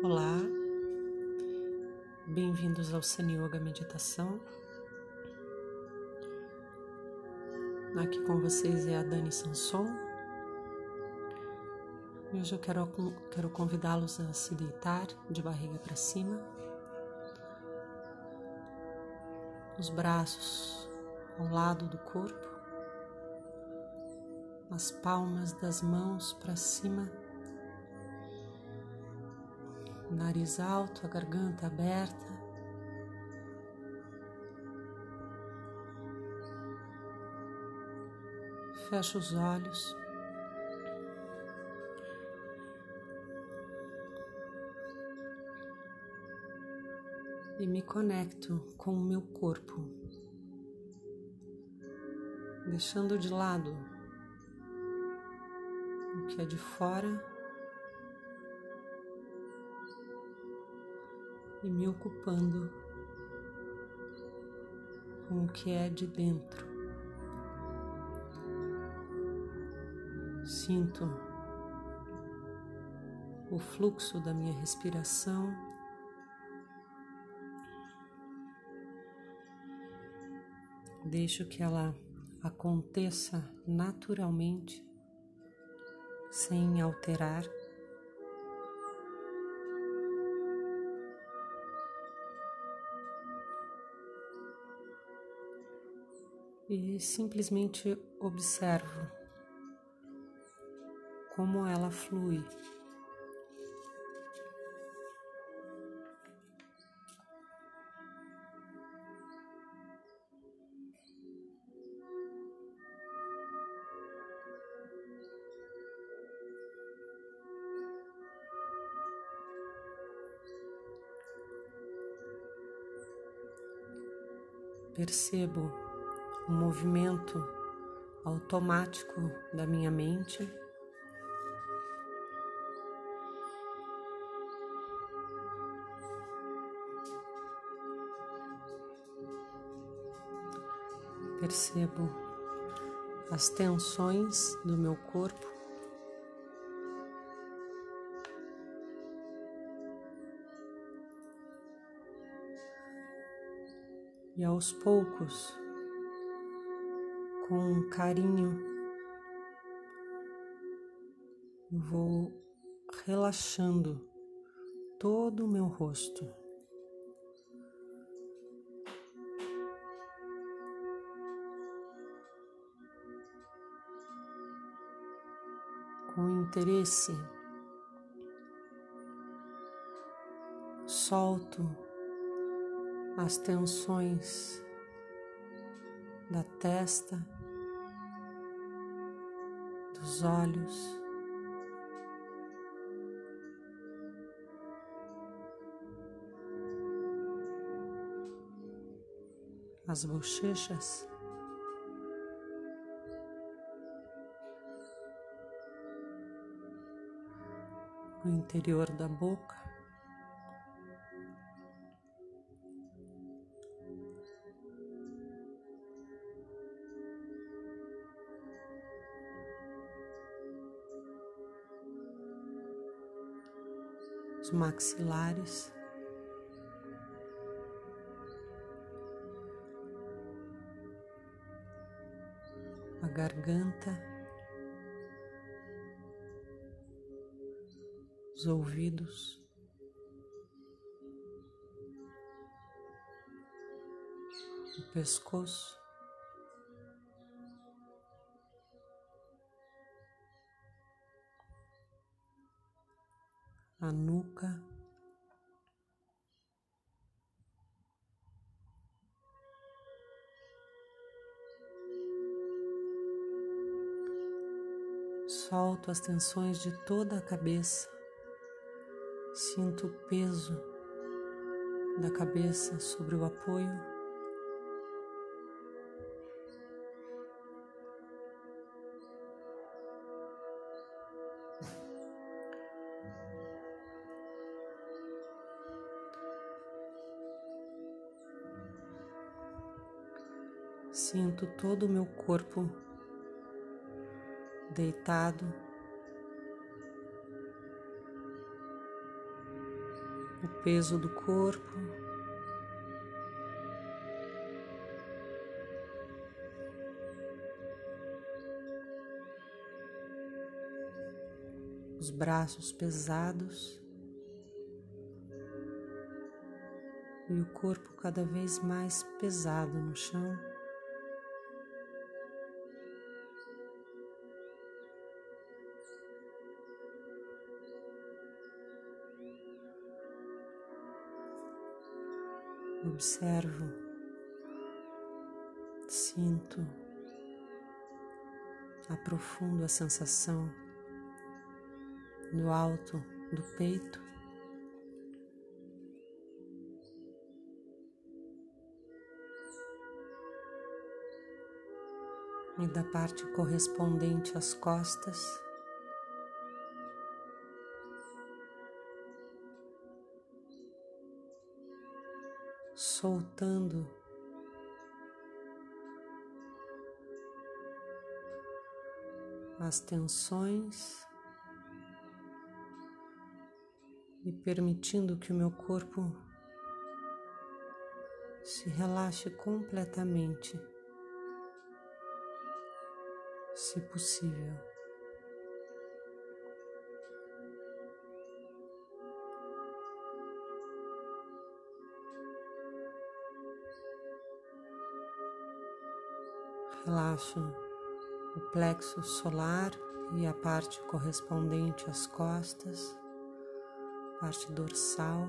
Olá, bem-vindos ao Sun Yoga Meditação. Aqui com vocês é a Dani Sanson. Hoje eu quero, quero convidá-los a se deitar de barriga para cima, os braços ao lado do corpo, as palmas das mãos para cima nariz alto, a garganta aberta. Fecho os olhos. E me conecto com o meu corpo, deixando de lado o que é de fora e me ocupando com o que é de dentro. Sinto o fluxo da minha respiração. Deixo que ela aconteça naturalmente, sem alterar. E simplesmente observo como ela flui. Percebo o movimento automático da minha mente. Percebo as tensões do meu corpo. E aos poucos com carinho. Vou relaxando todo o meu rosto. Com interesse, solto as tensões da testa dos olhos. As bochechas. O interior da boca. Os maxilares. A garganta, os ouvidos, o pescoço. A nuca. Solto as tensões de toda a cabeça. Sinto o peso da cabeça sobre o apoio. Sinto todo o meu corpo deitado. o peso do corpo. Os braços pesados e o corpo cada vez mais pesado no chão. Observo, sinto, aprofundo a sensação no alto do peito. E da parte correspondente às costas. Soltando as tensões e permitindo que o meu corpo se relaxe completamente, se possível. Relaxo o plexo solar e a parte correspondente às costas, parte dorsal.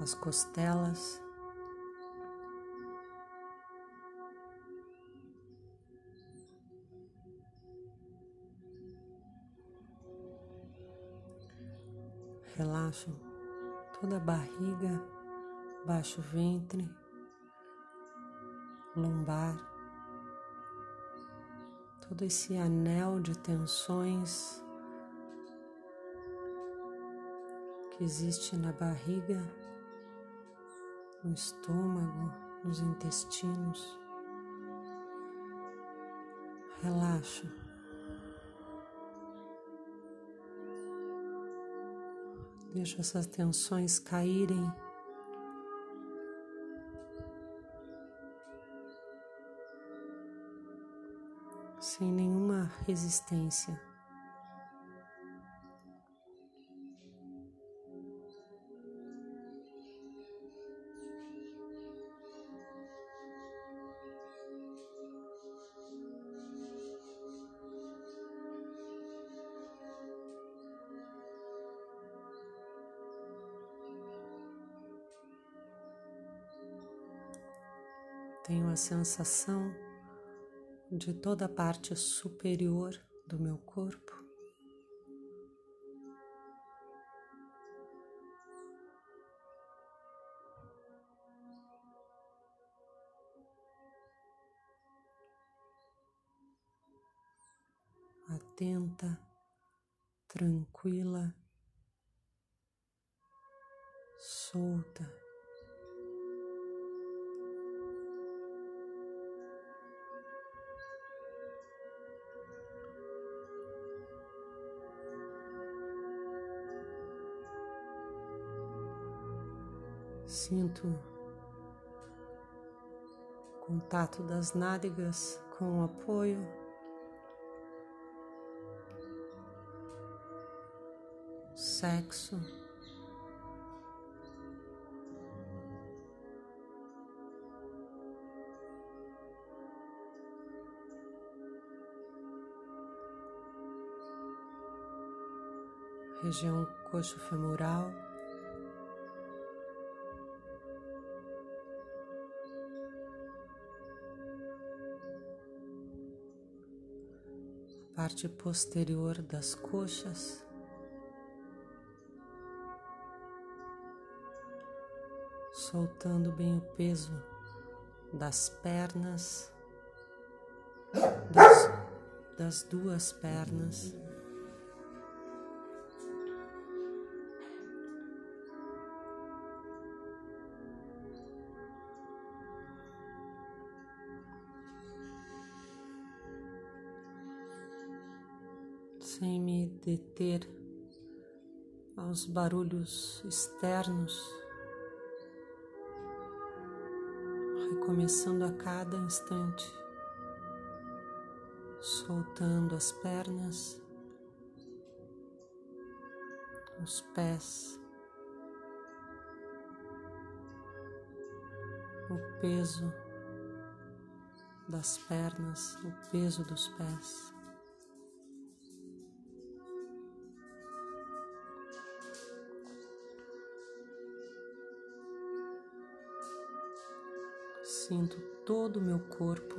As costelas. Relaxo toda a barriga, baixo ventre, lombar, todo esse anel de tensões que existe na barriga, no estômago, nos intestinos. Relaxo. Deixa essas tensões caírem. Sem nenhuma resistência. Tenho a sensação de toda a parte superior do meu corpo. Atenta, tranquila, solta. Sinto contato das nádegas com o apoio. Sexo. Região coxo femoral. Parte posterior das coxas. Soltando bem o peso das pernas, das, das duas pernas. Deter aos barulhos externos, recomeçando a cada instante, soltando as pernas, os pés, o peso das pernas, o peso dos pés. Sinto todo o meu corpo.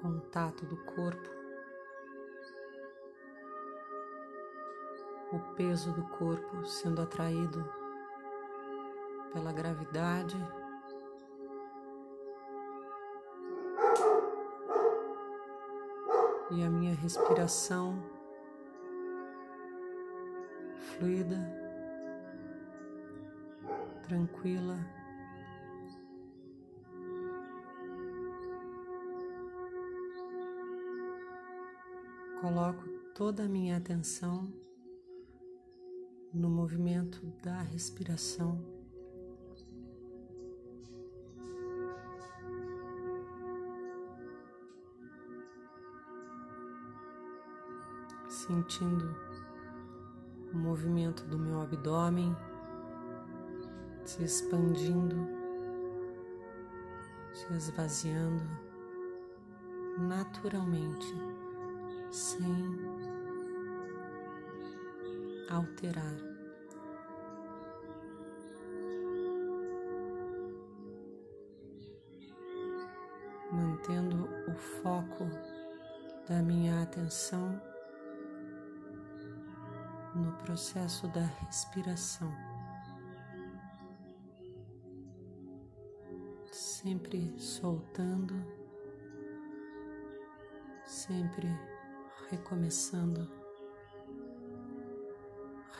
Contato do corpo. O peso do corpo sendo atraído pela gravidade. E a minha respiração fluida, tranquila. Coloco toda a minha atenção no movimento da respiração. sentindo o movimento do meu abdômen se expandindo, se esvaziando naturalmente, sem alterar. Mantendo o foco da minha atenção no processo da respiração. Sempre soltando, sempre recomeçando,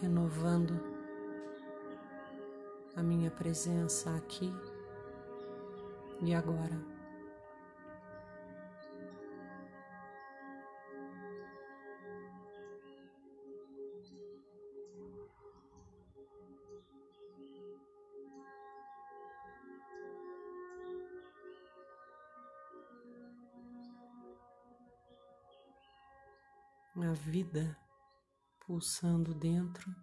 renovando a minha presença aqui e agora. Vida pulsando dentro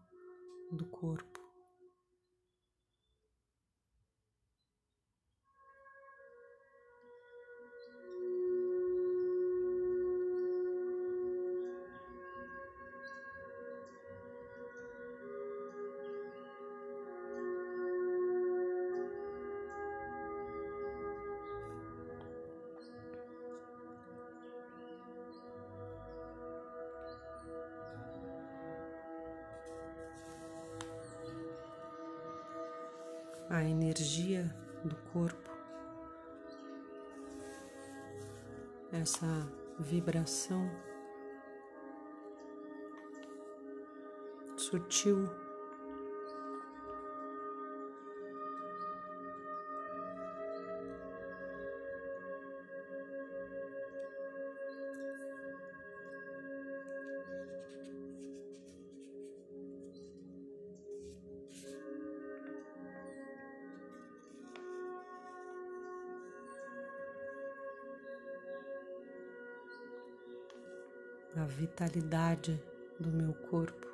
do corpo. A energia do corpo, essa vibração sutil. A vitalidade do meu corpo.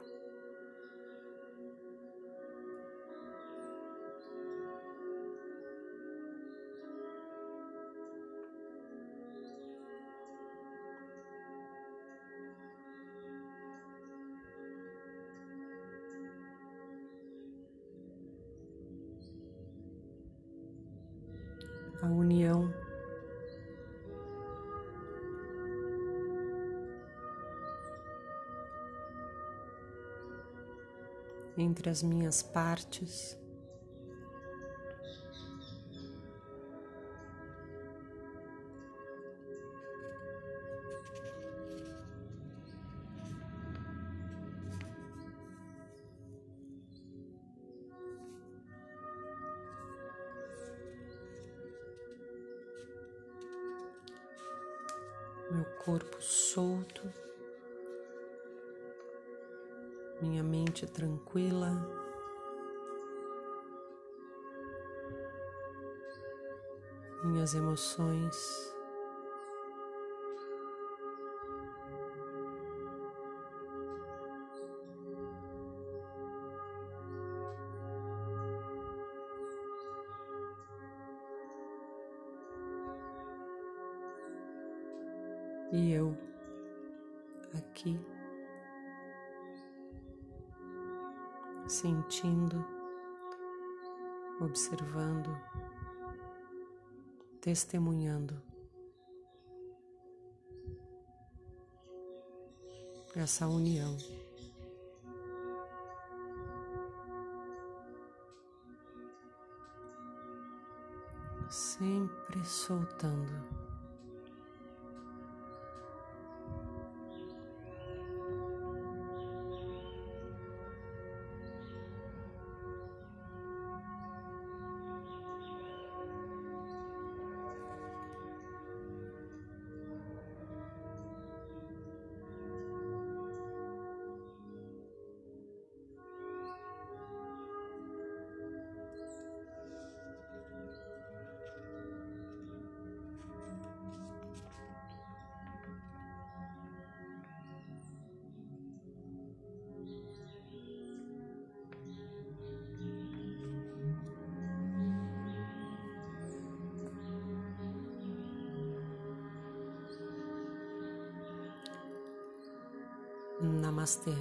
Entre as minhas partes. Minhas emoções observando, testemunhando essa união. Sempre soltando. Namastê.